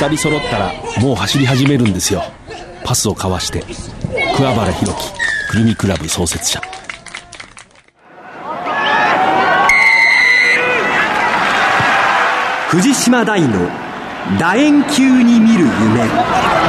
二人揃ったらもう走り始めるんですよ。パスを交わして。桑原弘樹くるみクラブ創設者。藤島大の楕円球に見る夢。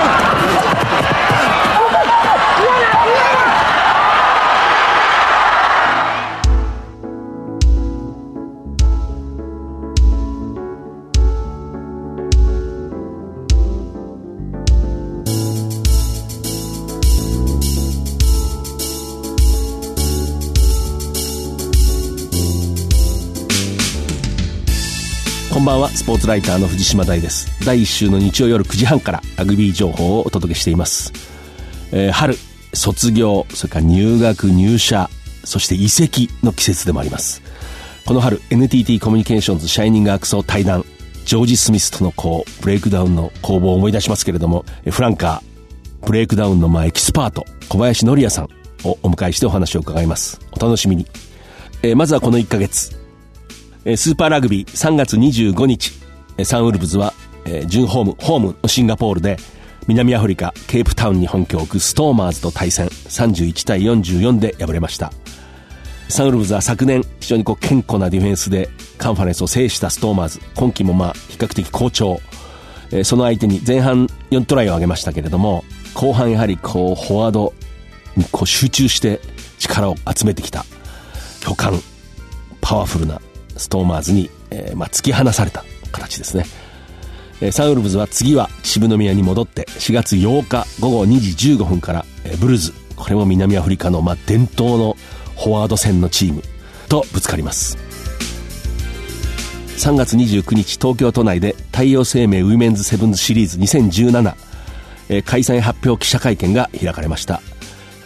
は。スポーツライターの藤島大です。第1週の日曜夜9時半からラグビー情報をお届けしています、えー春卒業それから入学入社そして移籍の季節でもあります。この春 NTT コミュニケーションズシャイニングアークスを退団ジョージ・スミスとのこうブレイクダウンの攻防を思い出しますけれどもフランカーブレイクダウンのまあエキスパート小林訓也さんをお迎えしてお話を伺います。お楽しみに、えーまずはこの1ヶ月。スーパーラグビー3月25日、サンウルブズは、えー準ホーム、ホームのシンガポールで、南アフリカ、ケープタウンに本拠を置くストーマーズと対戦、31対44で敗れました。サンウルブズは昨年、非常にこう健康なディフェンスでカンファレンスを制したストーマーズ、今季もまあ比較的好調。えーその相手に前半4トライを挙げましたけれども、後半やはりこう、フォワードにこう集中して力を集めてきた巨漢、パワフルなストーマーズに、えーまあ、突き放された形ですね。えサンウルブズは次は秩父宮に戻って4月8日午後2時15分から、えブルーズ、これも南アフリカの、まあ、伝統のフォワード戦のチームとぶつかります。3月29日東京都内で太陽生命ウィメンズセブンズシリーズ2017、え開催発表記者会見が開かれました。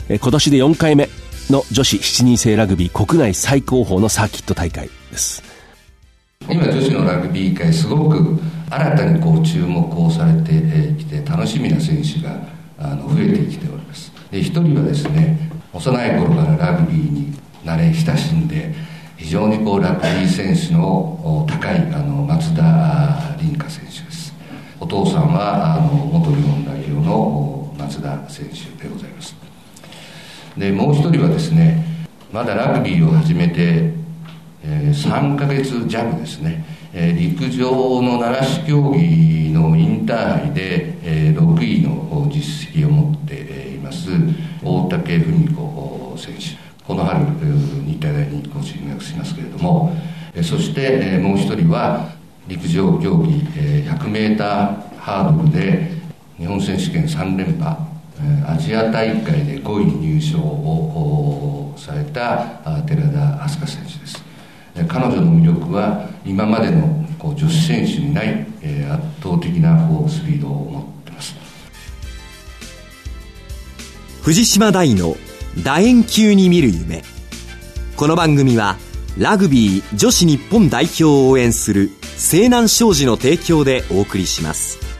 え今年で4回目の女子7人制ラグビー国内最高峰のサーキット大会です。今女子のラグビー界すごく新たにこう注目をされてきて楽しみな選手があの増えてきております。で一人はですね幼い頃からラグビーに慣れ親しんで非常にこうラグビー選手の高いあの松田凛香選手です。お父さんはあの元日本代表の松田選手でございます。でもう一人はですねまだラグビーを始めてえー3ヶ月弱ですね、えー陸上の奈良市競技のインターハイで、えー6位の実績を持っています大竹文子選手。この春日体大にご進学しますけれども。そしてもう一人は陸上競技えー 100m ハードルで日本選手権3連覇。アジア大会で5位入賞をされた寺田明日香選手です。彼女の魅力は今までの女子選手にない、圧倒的なスピードを持ってます。藤島大の楕円球に見る夢。この番組はラグビー女子日本代表を応援する西南商事の提供でお送りします。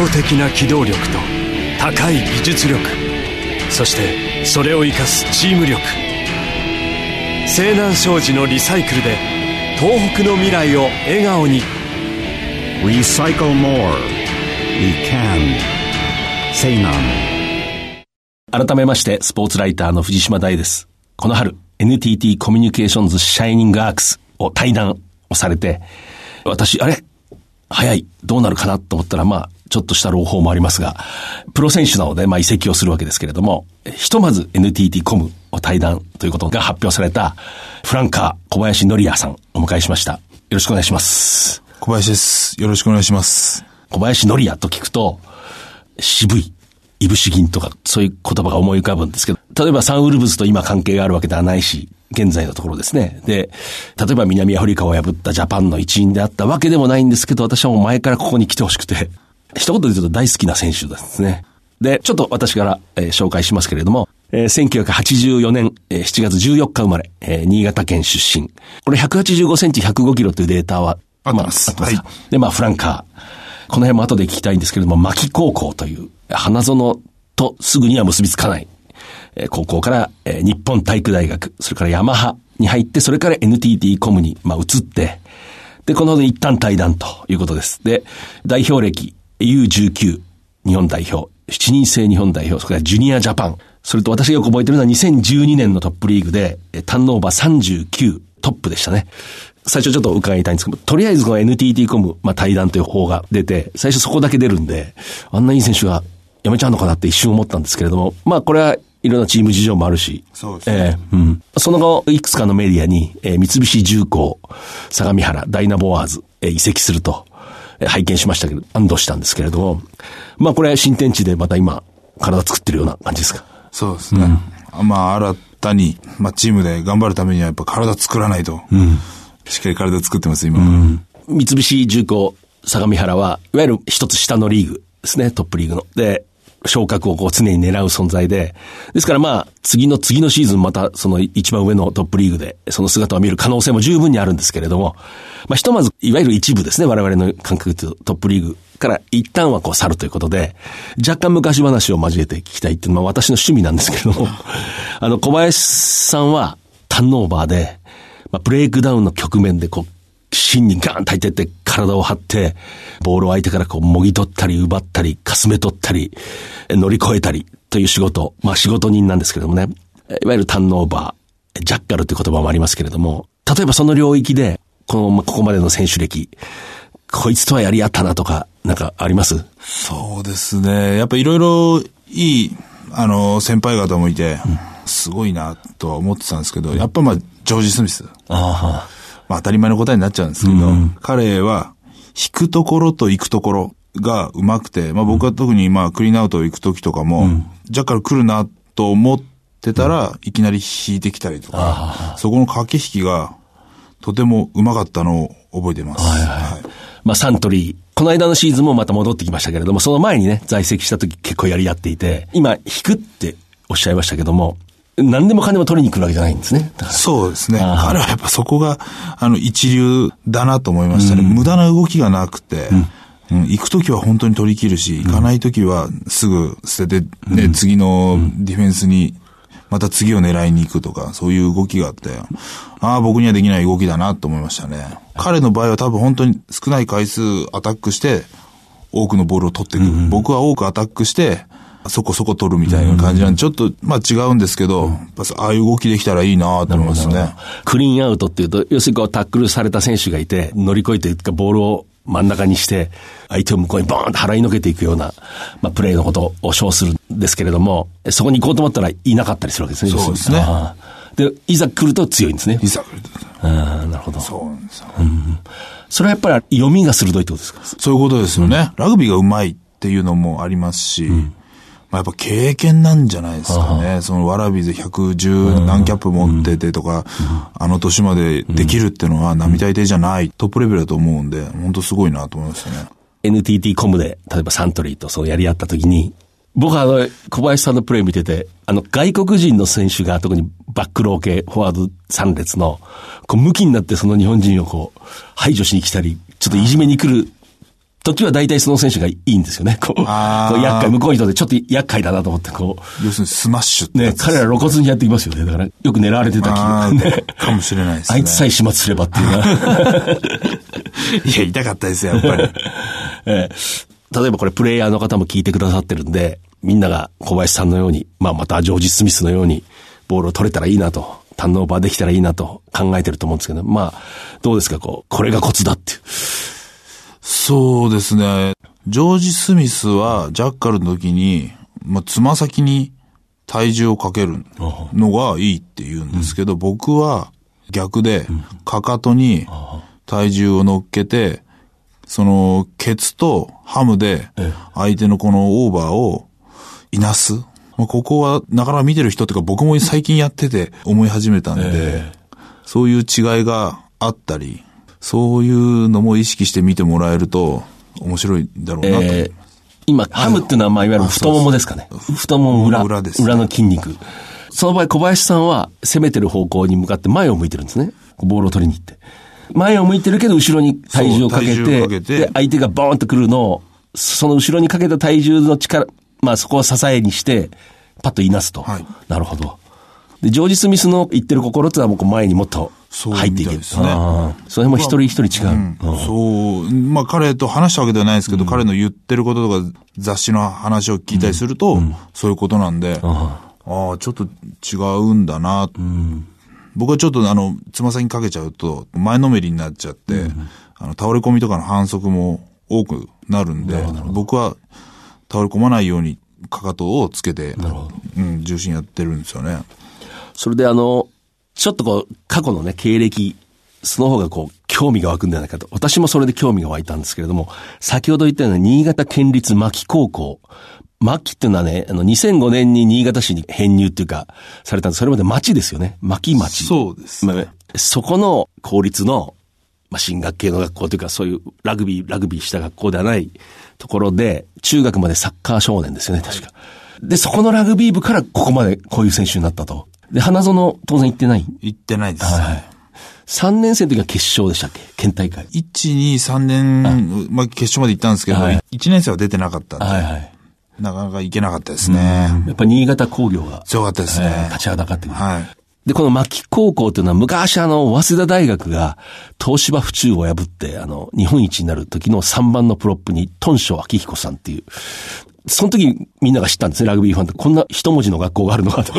圧倒的な機動力と高い技術力そしてそれを生かすチーム力西南商事のリサイクルで東北の未来を笑顔に Recycle more. We can. Say none. 改めまして、スポーツライターの藤島大です。この春、NTT コミュニケーションズシャイニングアークスを対談をされて、私、あれ？早い、どうなるかなと思ったら、まあ、ちょっとした朗報もありますが、プロ選手なので、まあ、移籍をするわけですけれども、ひとまず NTT コムを対談ということが発表された、フランカー小林則也さん、お迎えしました。よろしくお願いします。小林です。よろしくお願いします。小林則也と聞くと、渋い、いぶし銀とか、そういう言葉が思い浮かぶんですけど、例えばサンウルブズと今関係があるわけではないし、現在のところですね。で、例えば南アフリカを破ったジャパンの一員であったわけでもないんですけど、私はもう前からここに来てほしくて、一言で言うと大好きな選手ですね。で、ちょっと私から、えー紹介しますけれども、えー1984年、えー7月14日生まれ、えー新潟県出身。これ185センチ105キロというデータは、あ、合ってますかはで、まあ、フランカー。この辺も後で聞きたいんですけれども、牧高校という、花園とすぐには結びつかない、え高校から、え日本体育大学、それからヤマハに入って、それから NTT コムに、まあ、移って、で、この一旦対談ということです。で、代表歴 U19 日本代表、7人制日本代表、それからジュニアジャパン、それと私がよく覚えてるのは2012年のトップリーグで、ターンオーバー39トップでしたね。最初ちょっと伺いたいんですけど、とりあえずこの NTT コム、まあ、対談という方が出て、最初そこだけ出るんで、あんないい選手が辞めちゃうのかなって一瞬思ったんですけれども、まあこれはいろんなチーム事情もあるし、そうですねええうん。その後、いくつかのメディアに、えー三菱重工、相模原、ダイナボワーズ、えー移籍すると、えー拝見しましたけど、安堵したんですけれども、まあこれは新天地でまた今、体作ってるような感じですか？そうですね。まあ、新たに、まあ、チームで頑張るためにはやっぱ体作らないと。しっかり体作ってます、今。三菱重工相模原は、いわゆる一つ下のリーグですね、トップリーグの。で、昇格をこう常に狙う存在で、ですからまあ、次の次のシーズンまたその一番上のトップリーグで、その姿を見る可能性も十分にあるんですけれども、まあひとまず、いわゆる一部ですね、我々の感覚というとトップリーグから一旦はこう去るということで、若干昔話を交えて聞きたいっていうのは私の趣味なんですけれども、あの、小林さんはターンオーバーで、まあ、ブレイクダウンの局面でこう、芯にガーンと入ってって体を張って、ボールを相手からこう、もぎ取ったり、奪ったり、かすめ取ったり、え乗り越えたりという仕事、まあ仕事人なんですけれどもね、えいわゆるターンオーバー、ジャッカルという言葉もありますけれども、例えばその領域で、この、まあここまでの選手歴、こいつとはやり合ったなとか、なんかあります？そうですね。やっぱいろいろいい、あの、先輩方もいて、すごいなとは思ってたんですけど、やっぱまあ、ジョージ・スミス。あまあ当たり前の答えになっちゃうんですけど、彼は引くところと行くところが上手くて、まあ僕は特にまあクリーンアウト行く時とかも、ジャッカル来るなと思ってたら、いきなり引いてきたりとか、そこの駆け引きがとても上手かったのを覚えてます。はい。まあサントリー、この間のシーズンもまた戻ってきましたけれども、その前にね、在籍した時結構やり合っていて、今、引くっておっしゃいましたけども、何でも金も取りに来るわけじゃないんですね。そうですね。彼はやっぱそこが、あの、一流だなと思いましたね。無駄な動きがなくて、うん行くときは本当に取り切るし、行かないときはすぐ捨てて、ね、次のディフェンスに、また次を狙いに行くとか、そういう動きがあって、ああ、僕にはできない動きだなと思いましたね。彼の場合は多分本当に少ない回数アタックして、多くのボールを取っていく。僕は多くアタックして、そこそこ取るみたいな感じなんで、ちょっと、まあ違うんですけど、ああいう動きできたらいいなと思いますね。クリーンアウトっていうと、要するにこうタックルされた選手がいて、乗り越えていくか、ボールを真ん中にして、相手を向こうにバーンと払いのけていくような、まあ、プレーのことを称するんですけれども、そこに行こうと思ったらいなかったりするわけですね。そうですねで、いざ来ると強いんですね。いざ、ああ、なるほど。そうなんですよ。それはやっぱり読みが鋭いってことですか？そういうことですよね。ラグビーがうまいっていうのもありますし、まあ、やっぱ経験なんじゃないですかね。そのワラビーズ110何キャップ持っててとか、あの年までできるっていうのは並大抵じゃない、トップレベルだと思うんで、本当すごいなと思いましたね。NTT コムで、例えばサントリーとそうやり合った時に、僕はあの、小林さんのプレー見てて、あの、外国人の選手が特にバックロー系、フォワード3列の、こう、ムキになってその日本人をこう、排除しに来たり、ちょっといじめに来る時は大体その選手がいいんですよね。こう、こう厄介、向こうにとってちょっと厄介だなと思って、こ要するにスマッシュっう、ね、てやつです彼ら露骨にやってきますよね。だから、よく狙われてたあ気が、ね。ーかもしれないですね。あいつさえ始末すればっていうな。いや、痛かったですよ、やっぱり。えー例えばこれプレイヤーの方も聞いてくださってるんで、みんなが小林さんのように、まあまたジョージ・スミスのように、ボールを取れたらいいなと、ターンオーバーできたらいいなと考えてると思うんですけど、まあ、どうですか、こう、これがコツだっていう。そうですね。ジョージ・スミスはジャッカルの時に、まあ、つま先に体重をかけるのがいいって言うんですけど、僕は逆で、かかとに体重を乗っけて、その、ケツとハムで相手のこのオーバーをいなす。まあ、ここはなかなか見てる人っていうか僕も最近やってて思い始めたんで、そういう違いがあったり、そういうのも意識して見てもらえると面白いだろうなと。えー今、ハムっていうのは、まあ、いわゆる太ももですかね。太もも裏、裏ですねの筋肉。その場合、小林さんは攻めてる方向に向かって前を向いてるんですね。ボールを取りに行って。前を向いてるけど、後ろに体重をかけて、けてで、相手がボーンと来るのを、その後ろにかけた体重の力、まあそこを支えにして、パッといなすと。はいなるほど。で、ジョージ・スミスの言ってる心ってのはもう前にもっと入っていける。そうですねそれも一人一人違う。うんうんそう。まあ彼と話したわけではないですけど、彼の言ってることとか雑誌の話を聞いたりすると、そういうことなんで、ああ、ちょっと違うんだな。僕はちょっとあの、つま先にかけちゃうと、前のめりになっちゃって、あの、倒れ込みとかの反則も多くなるんで、僕は倒れ込まないようにかかとをつけて、うん、重心やってるんですよね。それであの、ちょっとこう、過去のね、経歴、その方がこう、興味が湧くんじゃないかと。私もそれで興味が湧いたんですけれども、先ほど言ったように、新潟県立牧高校。牧っていうのはね、あの、2005年に新潟市に編入っていうか、されたんです。それまで町ですよね。牧町。そうですねまあそこの公立の、まあ、進学系の学校というか、そういうラグビー、ラグビーした学校ではないところで、中学までサッカー少年ですよね、確か。で、そこのラグビー部からここまでこういう選手になったと。で、花園当然行ってない？行ってないです。はい。3年生の時は決勝でしたっけ？県大会。1、2、3年、まあ、決勝まで行ったんですけど、はい1年生は出てなかったんで、はいはい。なかなか行けなかったですね。やっぱ新潟工業が、強かったですね。えー立ち上がってくる。はい。で、この牧高校っていうのは昔あの、早稲田大学が東芝府中を破って、あの、日本一になる時の3番のプロップに、トンショ明彦さんっていう、その時みんなが知ったんですね、ラグビーファンって。こんな一文字の学校があるのかと。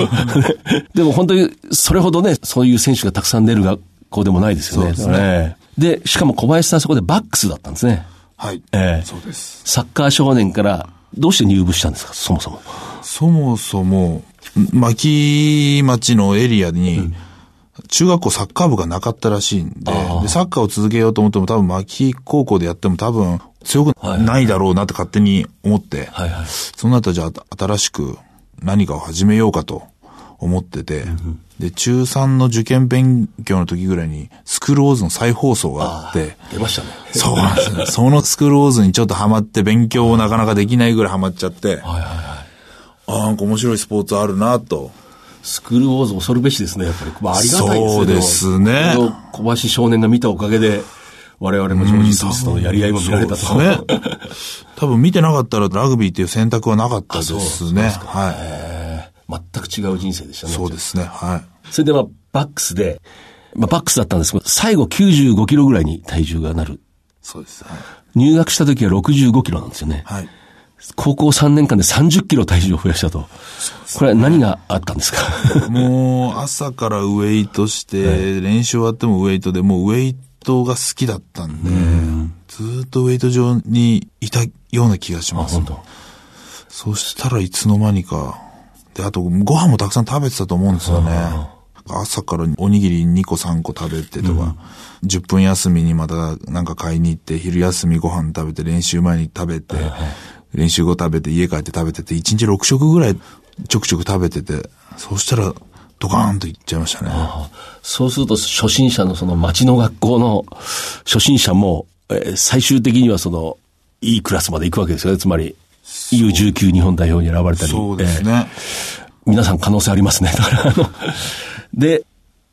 でも本当に、それほどね、そういう選手がたくさん出る学校でもないですよね。そうですねええで、しかも小林さんそこでバックスだったんですね。はい。ええそうです。サッカー少年から、どうして入部したんですか、そもそも。そもそも、牧町のエリアに、中学校サッカー部がなかったらしいんでで、サッカーを続けようと思っても多分牧高校でやっても多分強くないだろうなって勝手に思って、はいはい。その後じゃあ新しく何かを始めようかと思ってて、で、中3の受験勉強の時ぐらいにスクールウォーズの再放送があって、出ましたね。そうなんですね。そのスクールウォーズにちょっとハマって勉強をなかなかできないぐらいハマっちゃって、はいはいはい。ああ、なんか面白いスポーツあるなと。スクールウォーズ恐るべしですね、やっぱり。まあ、ありがたいですね。そうですね小林少年が見たおかげで、我々もジョージ・スミスとのやり合いも見られたと。そうですね。多分見てなかったらラグビーっていう選択はなかったですあそうね。ですかはい。全く違う人生でしたね。そうですね。はい。それでまあ、バックスで、まあ、バックスだったんですけど、最後95キロぐらいに体重がなる。そうです。はい。入学した時は65キロなんですよね。はい。高校3年間で30キロ体重を増やしたと。これは何があったんですか？もう朝からウェイトして、練習終わってもウェイトで、もうウェイトが好きだったんで、ずーっとウェイト上にいたような気がします。当。そしたらいつの間にか、で、あとご飯もたくさん食べてたと思うんですよね。朝からおにぎり2個3個食べてとか、10分休みにまたなんか買いに行って、昼休みご飯食べて、練習前に食べて、練習後食べて、家帰って食べてて、1日6食ぐらいちょくちょく食べてて、そうしたらドカーンといっちゃいましたね。そうすると初心者のその町の学校の初心者も、えー最終的にはその、いいクラスまで行くわけですよね。つまり、U19 日本代表に選ばれたり。そうですえーね。皆さん可能性ありますね。だから、あの、で、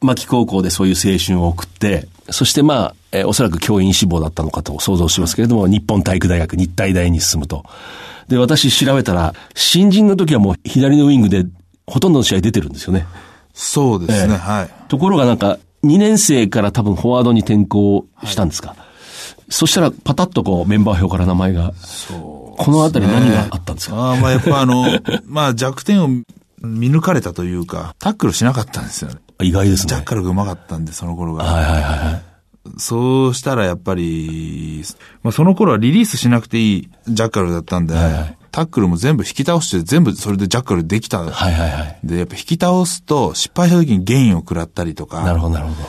牧高校でそういう青春を送って、そしてまあ、えーおそらく教員志望だったのかと想像しますけれども、日本体育大学、日体大に進むと。で、私調べたら、新人の時はもう左のウィングで、ほとんどの試合出てるんですよね。そうですね、ええはい。ところがなんか、2年生から多分フォワードに転向したんですか？そしたら、パタッとこう、メンバー表から名前が。このあたり何があったんですか？ああ、まあやっぱあの、まあ弱点を見抜かれたというか、タックルしなかったんですよね。意外ですね。ジャッカルが上手かったんで、その頃が。はいはいはいはい。そうしたらやっぱり、まあその頃はリリースしなくていいジャッカルだったんで、タックルも全部引き倒して全部それでジャッカルできた。はいはいはい。で、やっぱ引き倒すと失敗した時にゲインを食らったりとか、なるほどなるほど。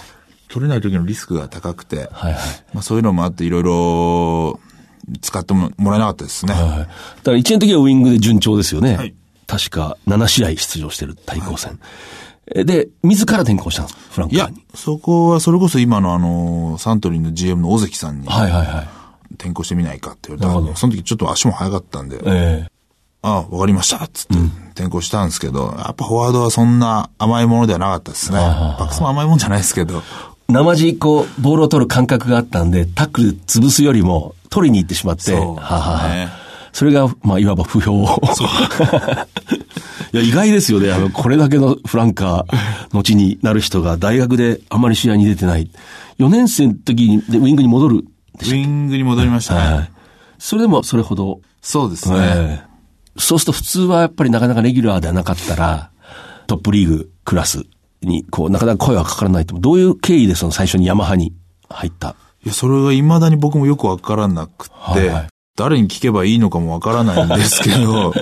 取れない時のリスクが高くて、はいはい。まあそういうのもあっていろいろ使ってももらえなかったですね。はい。だから1年の時はウィングで順調ですよね。はい確か7試合出場してる対抗戦。えで、自ら転向したんですか？フランいやクフルトに。、そこはそれこそ今のあの、サントリーの GM の尾関さんにはいはいはい。転校してみないかって言われたその時ちょっと足も速かったんで、ええああ、わかりましたっつって転校したんですけど、やっぱフォワードはそんな甘いものではなかったですね。バックスも甘いもんじゃないですけど、生地こう、ボールを取る感覚があったんで、タックル潰すよりも取りに行ってしまって、そうねはそれが、まあ、いわば不評を。いや、意外ですよね。あの、これだけのフランカー、後になる人が大学であまり試合に出てない。4年生の時にでウィングに戻る。ウィングに戻りましたね。はい。それでもそれほど。そうですね。ええそうすると普通はやっぱりなかなかレギュラーではなかったら、トップリーグクラスに、こう、なかなか声はかからないと。どういう経緯でその最初にヤマハに入った？いや、それが未だに僕もよくわからなくって、はいはい誰に聞けばいいのかもわからないんですけど、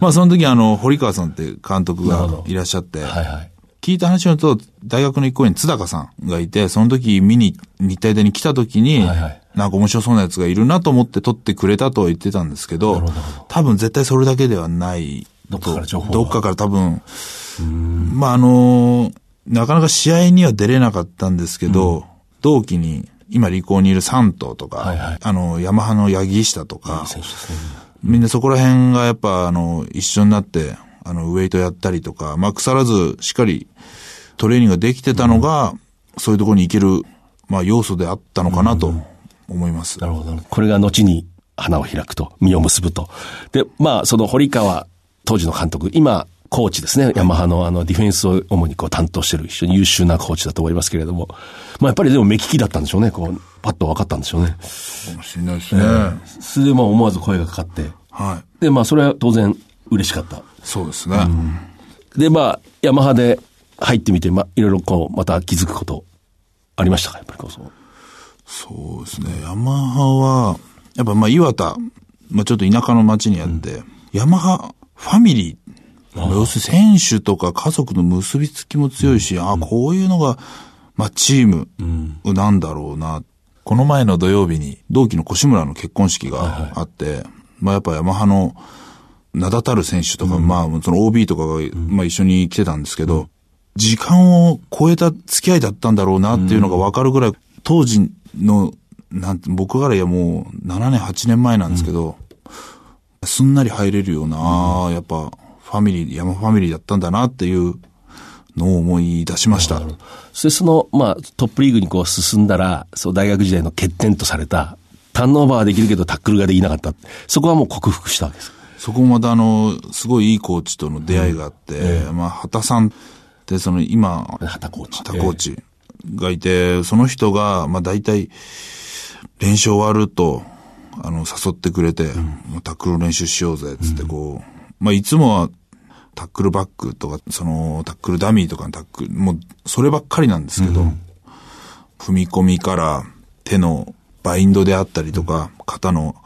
まあその時あの、堀川さんって監督がいらっしゃって、はいはい。聞いた話によると、大学の一校に津高さんがいて、その時見に日体大に来た時に、はいはい。なんか面白そうなやつがいるなと思って撮ってくれたとは言ってたんですけど、多分絶対それだけではない。と。どっかから情報が。どっかから多分、まああの、なかなか試合には出れなかったんですけど、同期に、今離校にいる三頭とか、はいはい。あの、ヤマハの八木下とか、ね。みんなそこら辺がやっぱ、あの、一緒になって、あの、ウェイトやったりとか、まあ、腐らず、しっかりトレーニングができてたのが、そういうところに行ける、まあ、要素であったのかなと思います。なるほど。これが後に花を開くと、実を結ぶと。で、まあ、その堀川、当時の監督、今、コーチですね。ヤマハのあの、ディフェンスを主にこう担当してる非常に優秀なコーチだと思いますけれども。まあ、やっぱりでも目利きだったんでしょうね。こう、パッと分かったんでしょうね。かもしれないですね。それでまあ思わず声がかかって。はい。で、まあ、それは当然嬉しかった。そうですね。で、まあ、ヤマハで入ってみて、まあ、いろいろこう、また気づくこと、ありましたか？やっぱりこう、そう。そうですね。ヤマハは、やっぱまあ岩田、まあちょっと田舎の町にあって、ヤマハファミリー、要するに選手とか家族の結びつきも強いし、ああ、こういうのが、まあチームなんだろうな。この前の土曜日に同期の越村の結婚式があって、まあやっぱヤマハの名だたる選手とか、まあその OB とかが、まあ一緒に来てたんですけど、時間を超えた付き合いだったんだろうなっていうのがわかるぐらい、当時の、なんて、僕からいやもう7年、8年前なんですけど、すんなり入れるような、ああ、やっぱファミリー、山ファミリーだったんだなっていうのを思い出しました。そしてその、まあ、トップリーグにこう進んだら、そう、大学時代の欠点とされた、ターンオーバーはできるけどタックルができなかった。そこはもう克服したわけです。そこもまたあの、すごいいいコーチとの出会いがあって、まあ、畑さんってその今、畑コーチ。畑コーチがいて、その人が、まあ大体、練習終わると、あの、誘ってくれて、もうタックル練習しようぜ、つってこう、まあいつもは、タックルバックとか、その、タックルダミーとかのタックル、もう、そればっかりなんですけど、踏み込みから手のバインドであったりとか、肩の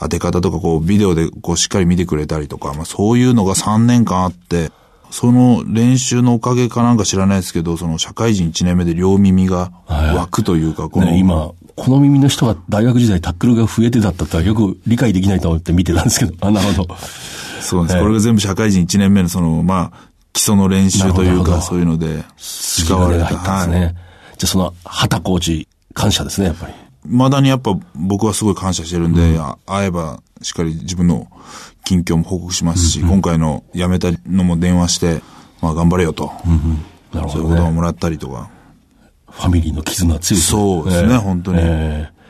当て方とか、こう、ビデオでこう、しっかり見てくれたりとか、まあそういうのが3年間あって、その練習のおかげかなんか知らないですけど、その社会人1年目で両耳が湧くというか、この、ね、今、この耳の人が大学時代タックルが増えてだったとはよく理解できないと思って見てたんですけど、あ、なるほど。そうなんです。ええこれが全部社会人1年目のその、まあ、基礎の練習というか、そういうので、使われが入ったんですね。じゃあその、畑コーチ、感謝ですね、やっぱり。まだにやっぱ僕はすごい感謝してるんで、あ会えばしっかり自分の近況も報告しますし、今回の辞めたのも電話して、まあ頑張れよと。なるほどそういうことをね。もらったりとか。ファミリーの絆は強いそうですね、本当に。ええ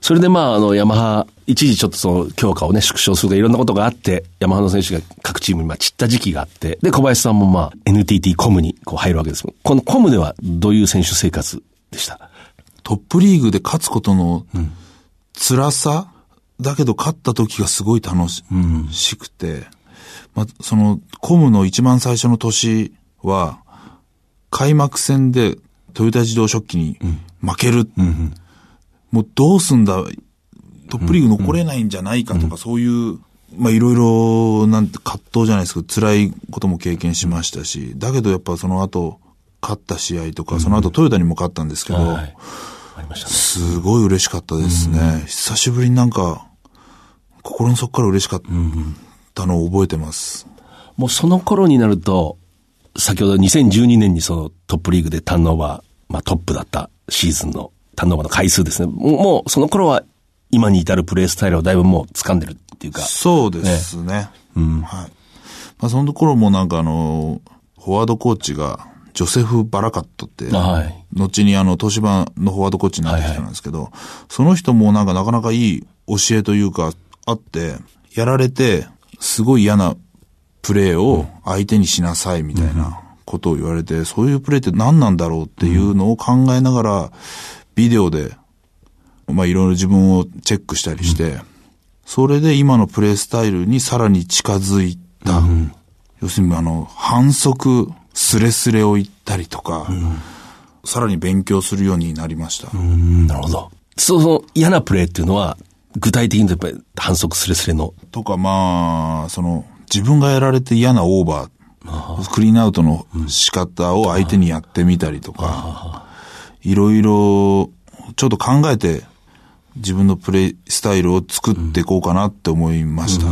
それでまあ、あの、ヤマハ、一時ちょっとその強化をね、縮小するとかいろんなことがあって、ヤマハの選手が各チームにまあ散った時期があって、で、小林さんもまあ、NTT コムにこう入るわけです。このコムではどういう選手生活でした？トップリーグで勝つことの辛さ、だけど勝った時がすごい楽し,、くて、まあ、その、コムの一番最初の年は、開幕戦でトヨタ自動食器に負ける。もうどうすんだ、トップリーグ残れないんじゃないかとか、そういう、まあいろいろ、なんて葛藤じゃないですけど、辛いことも経験しましたし、だけどやっぱその後、勝った試合とか、その後トヨタにも勝ったんですけど、はい。ありましたね。すごい嬉しかったですね。久しぶりになんか、心の底から嬉しかったのを覚えてます。もうその頃になると、先ほど2012年にそのトップリーグでターンオーバー、まあトップだったシーズンのターンオーバーの回数ですね。もうその頃は今に至るプレースタイルをだいぶもう掴んでるっていうか。そうですね。はい。まあその頃もなんかあの、フォワードコーチが、ジョセフ・バラカットって、はい。後にあの、東芝のフォワードコーチになった人なんですけど、その人もなんかなかなかいい教えというか、あって、やられて、すごい嫌なプレーを相手にしなさいみたいなことを言われて、そういうプレーって何なんだろうっていうのを考えながら、ビデオで、まあいろいろ自分をチェックしたりして、それで今のプレースタイルにさらに近づいた。要するにあの、反則、スレスレを言ったりとか、さらに勉強するようになりました。うん、なるほど。その嫌なプレーっていうのは、具体的にやっぱり反則スレスレの？とか、まあ、その、自分がやられて嫌なオーバー、クリーンアウトの仕方を相手にやってみたりとか、いろいろ、ちょっと考えて、自分のプレイスタイルを作っていこうかなって思いました。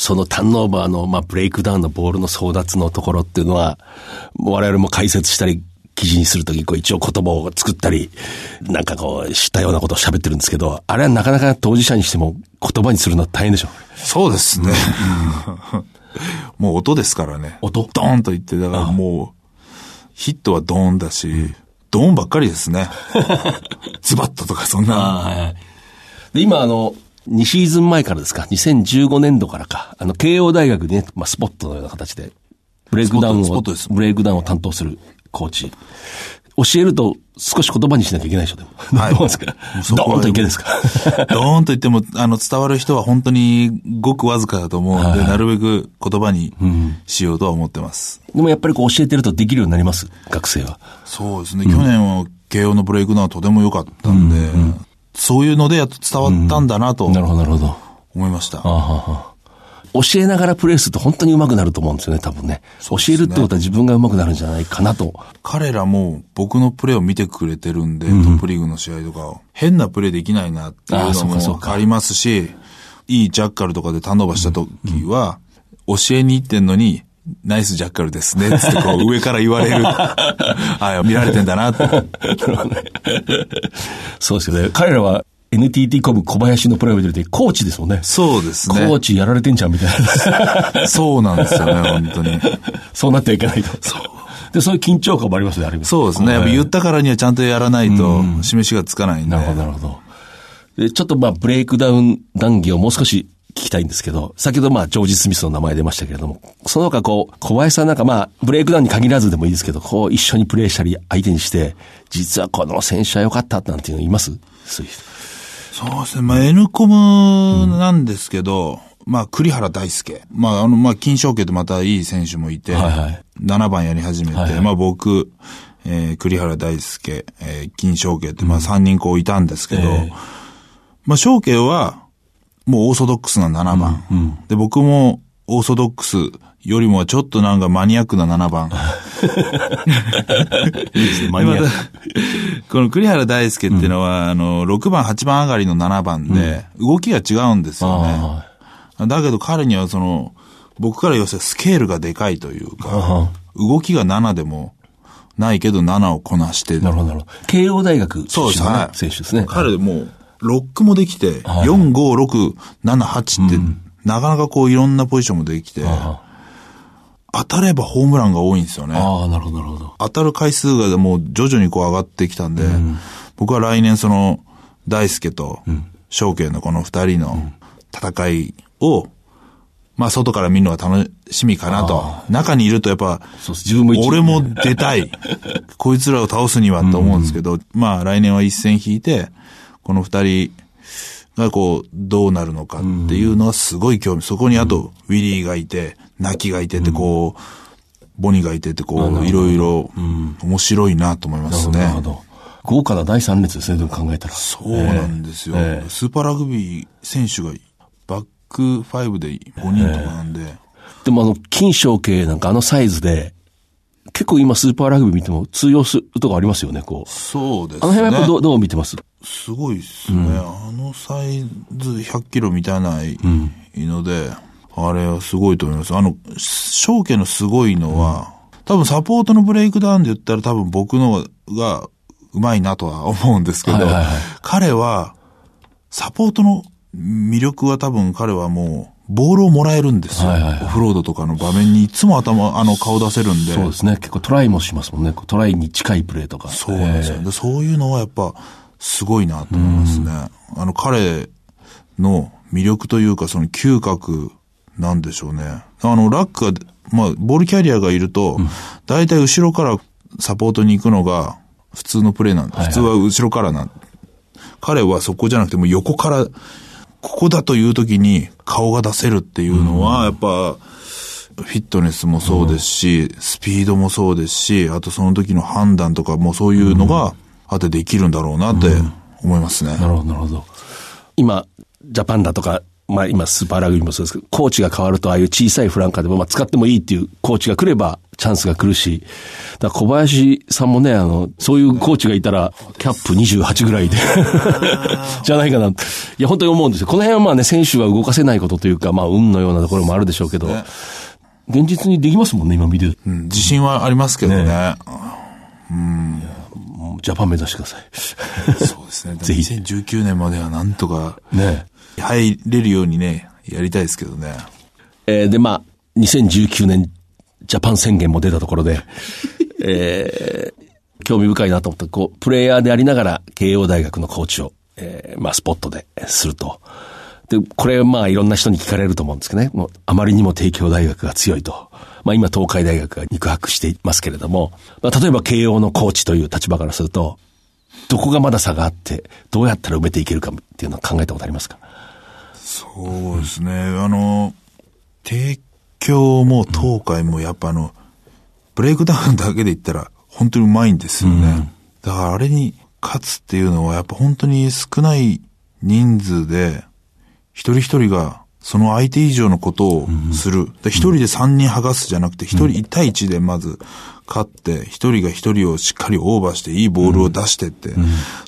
そのターンオーバーの、まあ、ブレイクダウンのボールの争奪のところっていうのは、我々も解説したり、記事にするとき、こう一応言葉を作ったり、なんかこう、知ったようなことを喋ってるんですけど、あれはなかなか当事者にしても言葉にするのは大変でしょ。そうですね。もう音ですからね。音？ドーンと言って、だからもう、ヒットはドーンだし、ドーンばっかりですね。ズバッととかそんな。で、今あの、2シーズン前からですか、2015年度からか、あの、慶応大学にね、まあ、スポットのような形で、ブレイクダウンをスポットです、ブレイクダウンを担当するコーチ。教えると少し言葉にしなきゃいけないでしょ、でも。はい。どうですか？ドーンといけですか？ドーンと言っても、あの、伝わる人は本当にごくわずかだと思うんで、なるべく言葉にしようとは思ってます。でもやっぱりこう教えてるとできるようになります、学生は。そうですね。去年は慶応のブレイクダウンはとても良かったんで、そういうのでやっと伝わったんだなとなるほど、なるほど。思いました。教えながらプレーすると本当に上手くなると思うんですよね、多分ね。教えるってことは自分が上手くなるんじゃないかなと。彼らも僕のプレーを見てくれてるんで、トップリーグの試合とかを。変なプレーできないなっていうのもありますし、いいジャッカルとかでターンオーバーした時は、教えに行ってんのに、ナイスジャッカルですね、つってこう上から言われる。あ見られてんだなって。そうですよね。彼らは NTT コム小林のプレーを見てるとコーチですもんね。そうですね。コーチやられてんじゃんみたいな。そうなんですよね、本当に。そうなってはいけないと。そう。で、そういう緊張感もありますね、ある意味。そうですね。やっぱ言ったからにはちゃんとやらないと、示しがつかないんで。なるほど、なるほど。で、ちょっとまあ、ブレイクダウン談義をもう少し聞きたいんですけど、先ほどまあ、ジョージ・スミスの名前出ましたけれども、その他こう、小林さんなんかまあ、ブレイクダウンに限らずでもいいですけど、こう、一緒にプレイしたり、相手にして、実はこの選手は良かったなんていうのいます？そういう人。そうですね。まあ、N コムなんですけど、まあ、栗原大介。まあ、あの、まあ、金正奎ってまたいい選手もいて、はいはい7番やり始めて、はいはいまあ、僕、えー、栗原大輔、えー、金賞系って、まあ、3人こういたんですけど、ええまあ、賞系は、もうオーソドックスな7番。で、僕もオーソドックスよりもちょっとなんかマニアックな7番。いいですね、マニアック。この栗原大輔っていうのは、あの、6番、8番上がりの7番で、動きが違うんですよね。あだけど彼にはその、僕から言わせるスケールがでかいというあか、動きが7でもないけど7をこなして、なるほど、なるほど。慶応大学出身のねそうですはい選手ですね。彼もう、ロックもできて、はい。4、5、6、7、8って、なかなかこういろんなポジションもできて、あ当たればホームランが多いんですよね。ああ、なるほど、なるほど。当たる回数がもう徐々にこう上がってきたんで、僕は来年その、大輔と、翔慶のこの二人の戦いを、まあ外から見るのが楽しみかなと。中にいるとやっぱ、も一俺も出たい。こいつらを倒すにはと思うんですけど、まあ来年は一戦引いて、この二人がこう、どうなるのかっていうのはすごい興味。そこにあと、ウィリーがいて、ナキがいてってこう、ボニーがいてってこう、いろいろ、面白いなと思いますね。なるほど。豪華な第三列ですね、でも考えたら。そうなんですよ、ええスーパーラグビー選手がバック5で5人とかなんで、でもあの、金賞系なんかあのサイズで、結構今スーパーラグビー見ても通用するとこありますよね、こう。そうですね。あの辺はやっぱどう、どう見てます？すごいっすね。あのサイズ100キロ満たないので、あれはすごいと思います。あの、翔家のすごいのは、多分サポートのブレイクダウンで言ったら多分僕のがうまいなとは思うんですけど、はいはいはい彼は、サポートの魅力は多分彼はもう、ボールをもらえるんですよ。はいはいはいオフロードとかの場面にいつも頭、あの顔出せるんで。そうですね。結構トライもしますもんね。トライに近いプレーとか。そうなんですよ。でそういうのはやっぱ、すごいなと思いますね。あの、彼の魅力というか、その嗅覚なんでしょうね。あの、ラックが、まあ、ボールキャリアがいると、大体後ろからサポートに行くのが普通のプレーなんで、はいはい。普通は後ろからなん彼はそこじゃなくてもう横から、ここだという時に顔が出せるっていうのは、やっぱ、フィットネスもそうですし、スピードもそうですし、あとその時の判断とかもそういうのが、あとできるんだろうなって思いますね。なるほど、なるほど。今、ジャパンだとか、まあ今スーパーラグビーもそうですけど、コーチが変わるとああいう小さいフランカーでも、まあ使ってもいいっていうコーチが来ればチャンスが来るし、だ小林さんもね、あの、そういうコーチがいたら、キャップ28ぐらいで、じゃないかな。いや、本当に思うんですよ。この辺はまあね、選手は動かせないことというか、まあ運のようなところもあるでしょうけど、現実にできますもんね、今見てる。うん自信はありますけどね。もうジャパン目指してください。そうですね。ぜひ2019年まではなんとかね入れるようにね、やりたいですけどね。えーで、まあ、2019年ジャパン宣言も出たところで、えー興味深いなと思った、こう、プレイヤーでありながら、慶応大学のコーチを、えーまあ、スポットですると。で、これ、まあ、いろんな人に聞かれると思うんですけどね、もう、あまりにも帝京大学が強いと。まあ、今、東海大学が肉薄していますけれども、まあ、例えば慶応のコーチという立場からすると、どこがまだ差があって、どうやったら埋めていけるかっていうのは考えたことありますか？そうですね。あの、帝京も東海もやっぱあの、ブレイクダウンだけで言ったら本当にうまいんですよね。だからあれに勝つっていうのはやっぱ本当に少ない人数で、一人一人がその相手以上のことをする。一人で三人剥がすじゃなくて、一人一対一でまず勝って、一人が一人をしっかりオーバーしていいボールを出してって、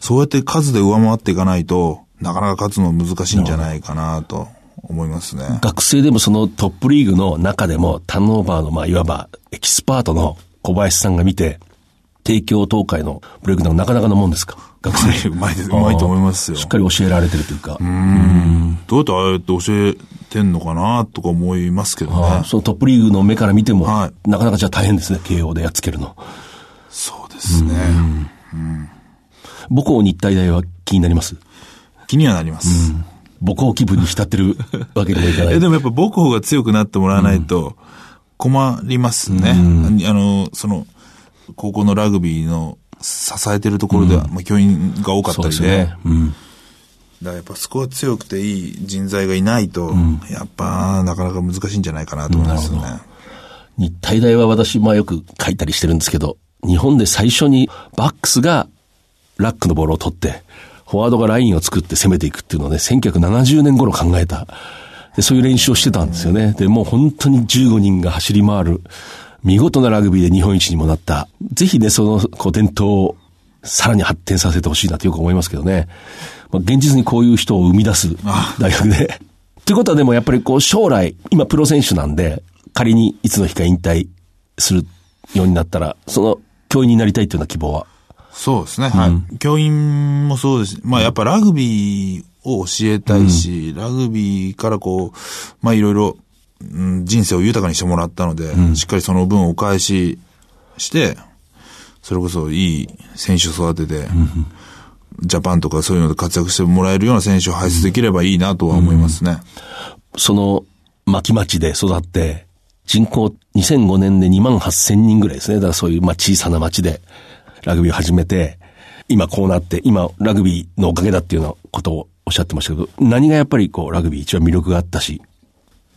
そうやって数で上回っていかないと、なかなか勝つの難しいんじゃないかなと思いますね。学生でもそのトップリーグの中でも、ターンオーバーの、まあ、いわばエキスパートの小林さんが見て、帝京東海のブレイクダウンなかなかのもんですか？学生。うまいですうまいと思いますよしっかり教えられてるというか。どうやってああやって教えてんのかなとか思いますけどね。そのトップリーグの目から見ても、はなかなかじゃあ大変ですね、慶応でやっつけるの。そうですね。母校日体大は気になります？気にはなります。母校気分に浸ってる わけにもいかない。えでもやっぱ母校が強くなってもらわないと困りますね。あの、その、高校のラグビーの支えてるところでは、まあ教員が多かったりで。ね。うん。だからやっぱそこは強くていい人材がいないと、やっぱなかなか難しいんじゃないかなと思いますよね。日体大は私、まあよく書いたりしてるんですけど、日本で最初にバックスがラックのボールを取って、フォワードがラインを作って攻めていくっていうのをね、1970年頃考えた。で、そういう練習をしてたんですよね。で、もう本当に15人が走り回る、見事なラグビーで日本一にもなった。ぜひね、その、こう、伝統をさらに発展させてほしいなとよく思いますけどね。まあ、現実にこういう人を生み出す大学で。ということはでもやっぱりこう将来、今プロ選手なんで、仮にいつの日か引退するようになったら、その教員になりたいというような希望は？そうですね。はい。教員もそうです。まあやっぱラグビーを教えたいし、ラグビーからこう、まあいろいろ、うん人生を豊かにしてもらったので、しっかりその分お返しして、それこそいい選手を育てて、ジャパンとかそういうので活躍してもらえるような選手を輩出できればいいなとは思いますね。その牧町で育って、人口2005年で2万8000人ぐらいですね。だからそういうまあ小さな町でラグビーを始めて、今こうなって、今ラグビーのおかげだっていうようなことをおっしゃってましたけど、何がやっぱりこうラグビー一番魅力があったし、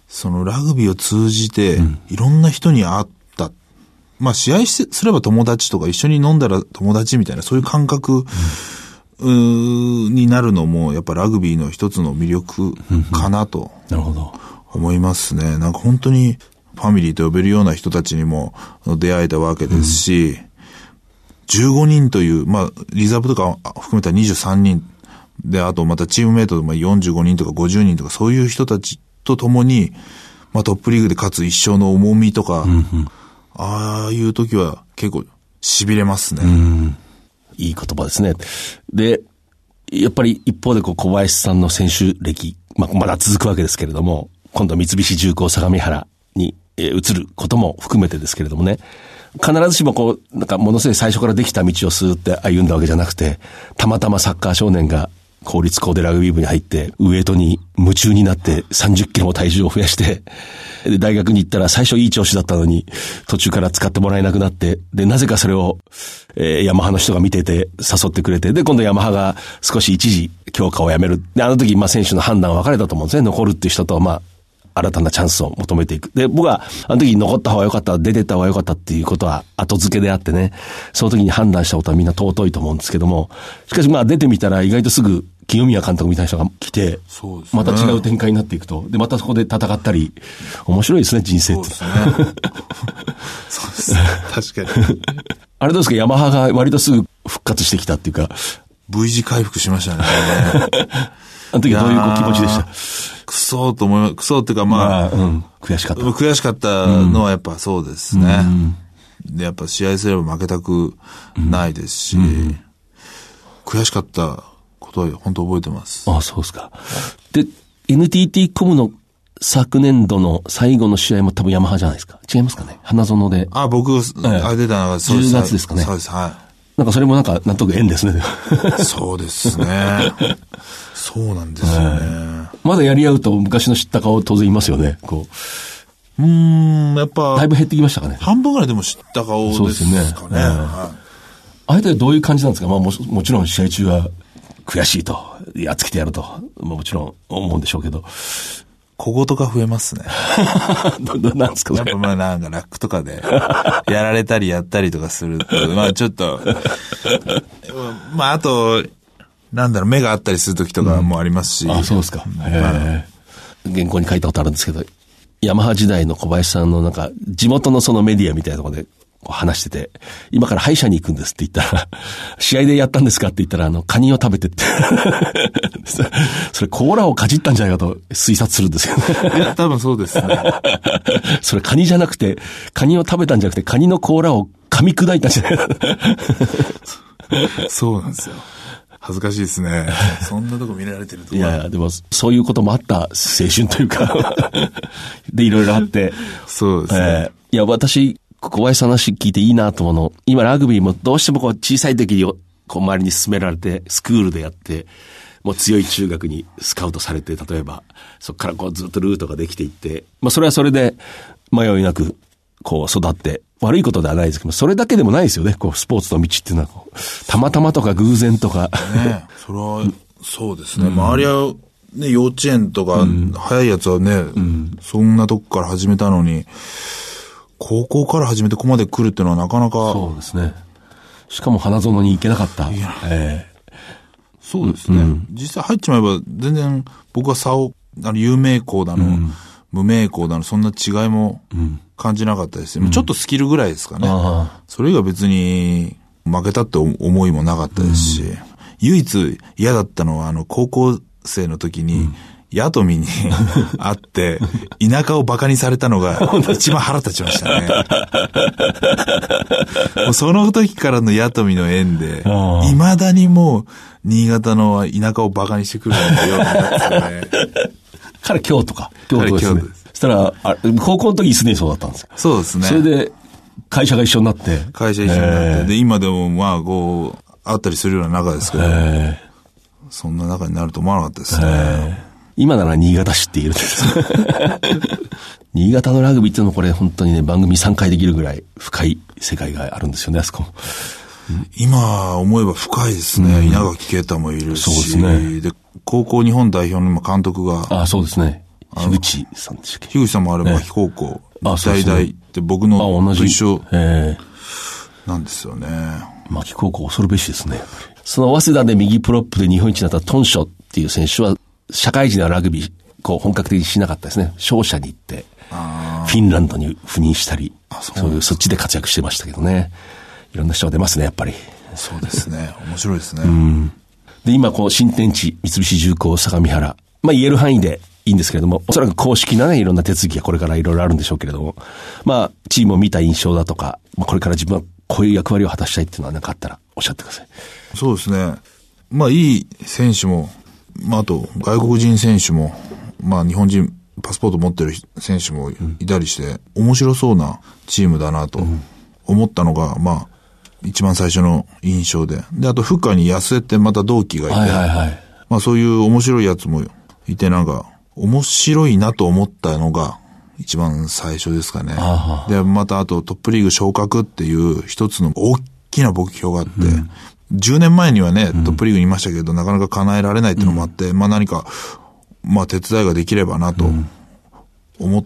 そのラグビーを通じて、いろんな人に会った。まあ試合しすれば友達とか一緒に飲んだら友達みたいな、そういう感覚、うーになるのも、やっぱラグビーの一つの魅力かなとなるほど。思いますね。なんか本当にファミリーと呼べるような人たちにも出会えたわけですし、15人という、まあ、リザーブとか含めた23人で、あとまたチームメイトでまあ45人とか50人とかそういう人たちと共に、まあトップリーグで勝つ一生の重みとか、ああいう時は結構痺れますね。いい言葉ですね。で、やっぱり一方でこう小林さんの選手歴、まあ、まだ続くわけですけれども、今度三菱重工相模原に、えー移ることも含めてですけれどもね、必ずしもこう、なんかものすごい最初からできた道をスーって歩んだわけじゃなくて、たまたまサッカー少年が公立校でラグビー部に入って、ウエイトに夢中になって30キロも体重を増やして、で、大学に行ったら最初いい調子だったのに、途中から使ってもらえなくなって、で、なぜかそれを、えーヤマハの人が見てて誘ってくれて、で、今度ヤマハが少し一時強化をやめる。で、あの時、まあ選手の判断は分かれたと思うんですね。残るっていう人と、まあ、新たなチャンスを求めていく。で、僕は、あの時残った方が良かった、出てった方が良かったっていうことは後付けであってね、その時に判断したことはみんな尊いと思うんですけども、しかしまあ出てみたら意外とすぐ清宮監督みたいな人が来て、そうですねまた違う展開になっていくと。で、またそこで戦ったり、面白いですね、人生って。そうですね。確かに。あれどうですか、ヤマハが割とすぐ復活してきたっていうか、V 字回復しましたね。あの時はどういう気持ちでした？クソと思い、クソっていうかまあ、まあ、うん、悔しかった。悔しかったのはやっぱそうですね。で、やっぱ試合すれば負けたくないですし、悔しかったことは本当覚えてます。ああ、そうですか。で、NTT コムの昨年度の最後の試合も多分ヤマハじゃないですか。違いますかね花園で。あ、僕、あ、出たのがそう10月ですかねそうです、はなんかそれもなんか納得縁ですね。い。そうですね。そうなんですよね。まだやり合うと昔の知った顔当然いますよね。こうーん、やっう、ぱだい、ぶ減ってきましたかね。半分ぐらいでも知った顔そうでですすよねかね。うんはあれでどういう感じなんですか？まあももちろん試合中は悔しいと、やっつけてやると、まあもちろん思うんでしょうけど。い小言が増えますね。どどなんですかやっぱまあなんかラックとかで、やられたりやったりとかすると、まあちょっと、まああと、なんだろう、目があったりする時とかもありますし。あ、そうですか。へえ。原稿に書いたことあるんですけど、ヤマハ時代の小林さんのなんか、地元のそのメディアみたいなところで話してて、今から歯医者に行くんですって言ったら、試合でやったんですかって言ったら、あの、カニを食べてって。それ、コーラをかじったんじゃないかと推察するんですよね。いや、多分そうですね。それ、カニじゃなくて、カニを食べたんじゃなくて、カニの甲羅を噛み砕いたんじゃないかそうなんですよ。恥ずかしいですね。そんなとこ見られてるとは。いやいや、でも、そういうこともあった青春というか、で、いろいろあって、そうですね。えーいや、私、小林さんの話聞いていいなと思うの。今、ラグビーもどうしてもこう、小さい時に、こう、周りに勧められて、スクールでやって、もう強い中学にスカウトされて、例えば、そこからこう、ずっとルートができていって、まあ、それはそれで、迷いなく、こう、育って、悪いことではないですけど、それだけでもないですよね、こう、スポーツの道っていうのはこう、たまたまとか偶然とか、ねそれは、そうですね。周りは、ね、幼稚園とか、早いやつはね、そんなとこから始めたのに、高校から始めてここまで来るっていうのはなかなか、そうですね。しかも花園に行けなかった。えそうですね。実際入っちまえば、全然僕は差を、あの、有名校だの、無名校だの、そんな違いも感じなかったですよ、ちょっとスキルぐらいですかね。あそれ以外別に負けたって思いもなかったですし、唯一嫌だったのは、あの、高校生の時に、ヤトミに 会って、田舎を馬鹿にされたのが 一番腹立ちましたね。もうその時からのヤトミの縁で、ああ未だにもう、新潟の田舎を馬鹿にしてくるようになってね。彼京都か。京都ですね。そしたら、あ高校の時すでにそうだったんですよ。そうですね。それで、会社が一緒になって。会社一緒になって、えで、今でもまあ、こう、会ったりするような仲ですけど、えそんな仲になると思わなかったですね。ええ今なら新潟市って言えるんです。新潟のラグビーっていうのもこれ本当にね、番組3回できるぐらい深い世界があるんですよね、あそこも。今思えば深いですね。稲垣啓太もいるし。そうですねで高校日本代表の今監督が、ああ、そうですね。樋口さんでしたっけ？樋口さんもあれ牧高校、あそうですね大々って僕あ、の。と一緒ええなんですよね。牧高校恐るべしですね。その早稲田で右プロップで日本一になったトンショっていう選手は、社会人のラグビー、こう本格的にしなかったですね。商社に行って、フィンランドに赴任したり、そういう、そっちで活躍してましたけどね。いろんな人が出ますね、やっぱり。そうですね。面白いですね。で、今、こう、新天地、三菱重工、相模原。まあ、言える範囲でいいんですけれども、おそらく公式なね、いろんな手続きがこれからいろいろあるんでしょうけれども、まあ、チームを見た印象だとか、まあ、これから自分はこういう役割を果たしたいっていうのは何かあったらおっしゃってください。そうですね。まあ、いい選手も、まあ、あと、外国人選手も、まあ、日本人、パスポート持ってる選手もいたりして、面白そうなチームだなと思ったのが、まあ、一番最初の印象で。で、あと、フッカーに安江ってまた同期がいて、はいはいはい。まあそういう面白いやつもいてなんか、面白いなと思ったのが、一番最初ですかね。で、またあとトップリーグ昇格っていう一つの大きな目標があって、うん10年前にはね、トップリーグにいましたけど、なかなか叶えられないっていうのもあって、まあ何か、まあ手伝いができればなと思っ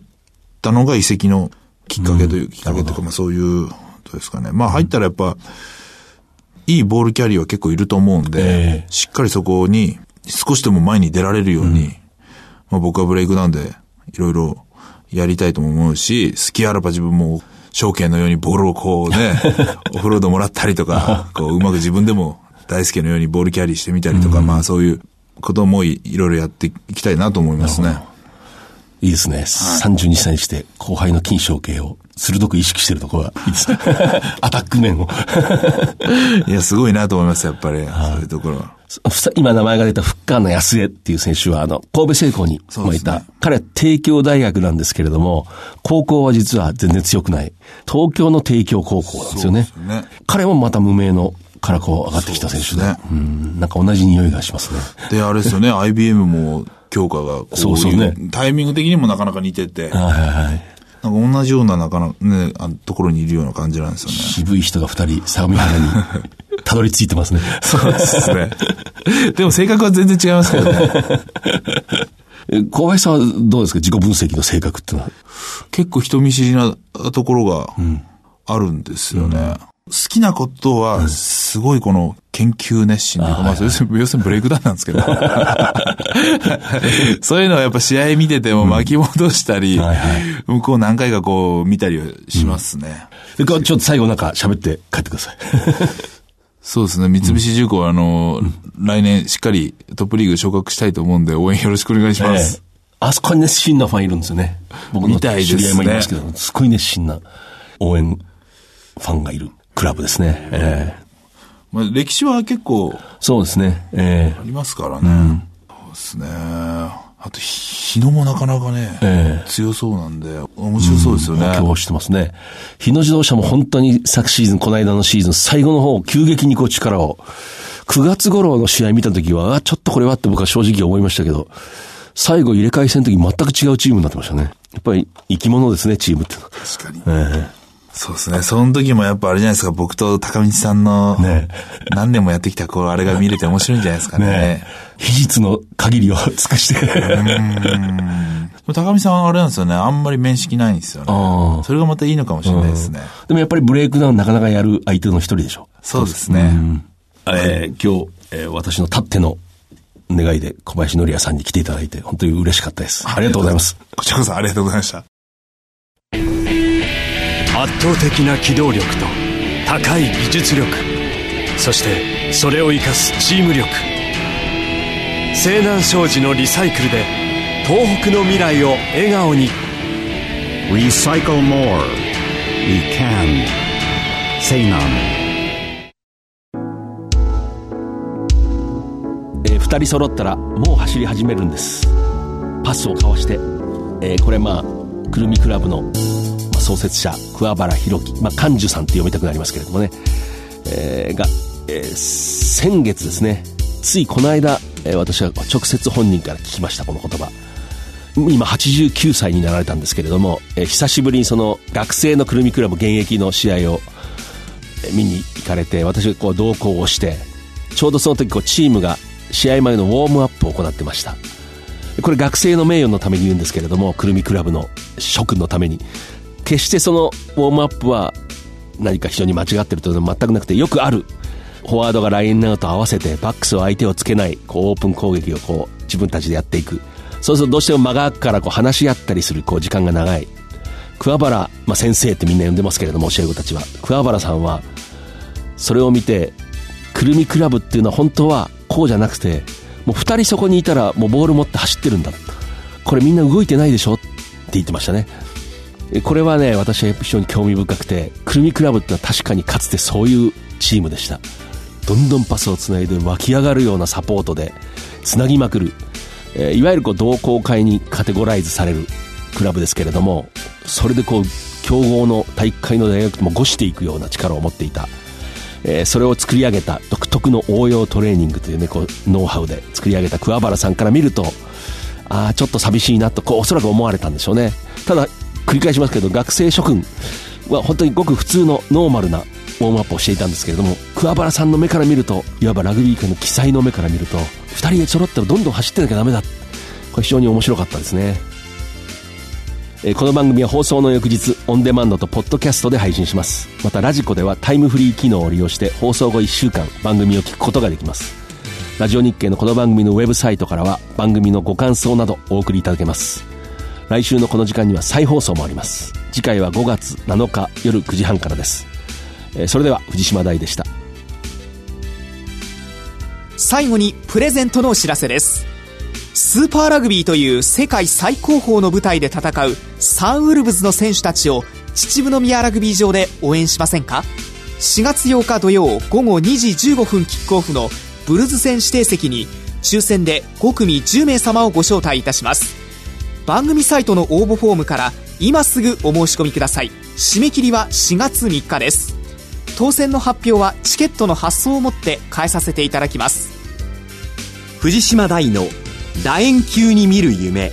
たのが移籍のきっかけという、きっかけというか、まあそういうことですかね。まあ入ったらやっぱ、いいボールキャリーは結構いると思うんで、しっかりそこに少しでも前に出られるように、まあ僕はブレイクダウンでいろいろやりたいとも思うし、好きあらば自分も証券のようにボールをこうね、オフロードもらったりとか、こううまく自分でも大輔のようにボールキャリーしてみたりとか、うん、まあそういうこともいろいろやっていきたいなと思いますね。いいですね。はい、32歳にして後輩の金賞系を鋭く意識してるところがいいですね。アタック面を。いや、すごいなと思います、やっぱり。そういうところは。今名前が出たフッカーの安江っていう選手は、あの、神戸製鋼にもいた。ね、彼は帝京大学なんですけれども、高校は実は全然強くない。東京の帝京高校なんですよね。ね彼もまた無名のからこう上がってきた選手で。ね、うん、なんか同じ匂いがしますね。で、あれですよね、IBM も強化がこうそうそうね。タイミング的にもなかなか似てて。はいはいはい。なんか同じようななかなね、あところにいるような感じなんですよね。渋い人が二人、相模原に たどり着いてますね。そうですね。でも性格は全然違いますけどね。小林さんはどうですか？自己分析の性格ってのは。結構人見知りなところがあるんですよね。うん好きなことは、すごいこの研究熱心というか、まあ、要するにブレイクダウンなんですけど。そういうのはやっぱ試合見てても巻き戻したり、向こう何回かこう見たりしますね。ちょっと最後なんか喋って帰ってください。そうですね。三菱重工は、あの、来年しっかりトップリーグ昇格したいと思うんで、応援よろしくお願いします。あそこに熱心なファンいるんですよね。僕の知り合いもいますけど、すごい熱心な応援ファンがいる。クラブですね。えーまあ、歴史は結構。そうですね。ええー、ありますからね。うん、そうですね。あと、日野もなかなかね、えー、強そうなんで、面白そうですよね。今日してますね。日野自動車も本当に昨シーズン、この間のシーズン、最後の方、急激にこう力を、9月頃の試合見たときは、あ、ちょっとこれはって僕は正直思いましたけど、最後入れ替え戦の時全く違うチームになってましたね。やっぱり生き物ですね、チームって確かに。えーそうですね。その時もやっぱあれじゃないですか、僕と高道さんの、ね、何年もやってきた、こう、あれが見れて面白いんじゃないですかね。ね秘術の限りを尽くして。高見さんはあれなんですよね。あんまり面識ないんですよね。それがまたいいのかもしれないですね。でもやっぱりブレイクダウンなかなかやる相手の一人でしょ。そうですね。えー、今日、えー、私のたっての願いで小林則也さんに来ていただいて、本当に嬉しかったです。ありがとうございます。こちらこそありがとうございました。圧倒的な機動力と高い技術力。そしてそれを生かすチーム力。西南商事のリサイクルで東北の未来を笑顔に「Recycle More. We Can」西南えー、2人揃ったらもう走り始めるんです。パスを交わして、えー、これまあくるみクラブの創設者、桑原弘樹、まあ、幹樹さんって読みたくなりますけれどもね、えー、が、えー、先月ですね、ついこの間、私は直接本人から聞きました、この言葉。今89歳になられたんですけれども、えー、久しぶりにその学生のくるみクラブ現役の試合を、見に行かれて、私が同行をして、ちょうどその時こうチームが試合前のウォームアップを行ってました。これ学生の名誉のために言うんですけれども、くるみクラブの諸君のために。決してそのウォームアップは何か非常に間違ってるというのは全くなくて、よくある。フォワードがラインアウト合わせて、バックスを相手をつけない、こう、オープン攻撃をこう、自分たちでやっていく。そうするとどうしても間が空くからこう話し合ったりするこう時間が長い。桑原、まあ、先生ってみんな呼んでますけれども、教え子たちは。桑原さんは、それを見て、くるみクラブっていうのは本当はこうじゃなくて、もう二人そこにいたらもうボール持って走ってるんだ。これみんな動いてないでしょ？って言ってましたね。これはね、私は非常に興味深くて、くるみクラブってのは確かにかつてそういうチームでした。どんどんパスをつないで湧き上がるようなサポートで、つなぎまくる。えー、いわゆるこう同好会にカテゴライズされるクラブですけれども、それでこう、強豪の大会の大学もごしていくような力を持っていた。えー、それを作り上げた独特の応用トレーニングというねこうノウハウで作り上げた桑原さんから見るとああちょっと寂しいなとこうおそらく思われたんでしょうねただ繰り返しますけど学生諸君は本当にごく普通のノーマルなウォームアップをしていたんですけれども桑原さんの目から見るといわばラグビー界の奇才の目から見ると2人で揃ったらどんどん走ってなきゃダメだ。これ非常に面白かったですね。えこの番組は放送の翌日オンデマンドとポッドキャストで配信します。またラジコではタイムフリー機能を利用して放送後1週間番組を聞くことができます。ラジオ日経のこの番組のウェブサイトからは番組のご感想などお送りいただけます。来週のこの時間には再放送もあります。次回は5月7日夜9時半からです、えそれでは藤島大でした。最後にプレゼントのお知らせです。スーパーラグビーという世界最高峰の舞台で戦うサンウルブズの選手たちを秩父宮ラグビー場で応援しませんか？4月8日土曜午後2時15分キックオフのブルズ戦指定席に抽選で5組10名様をご招待いたします。番組サイトの応募フォームから今すぐお申し込みください。締め切りは4月3日です。当選の発表はチケットの発送をもって返させていただきます。藤島大の楕円球に見る夢。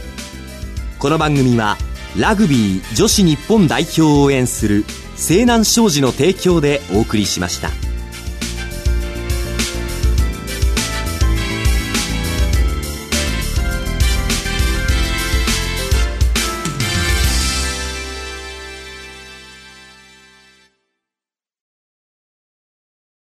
この番組はラグビー女子日本代表を応援する西南商事の提供でお送りしました。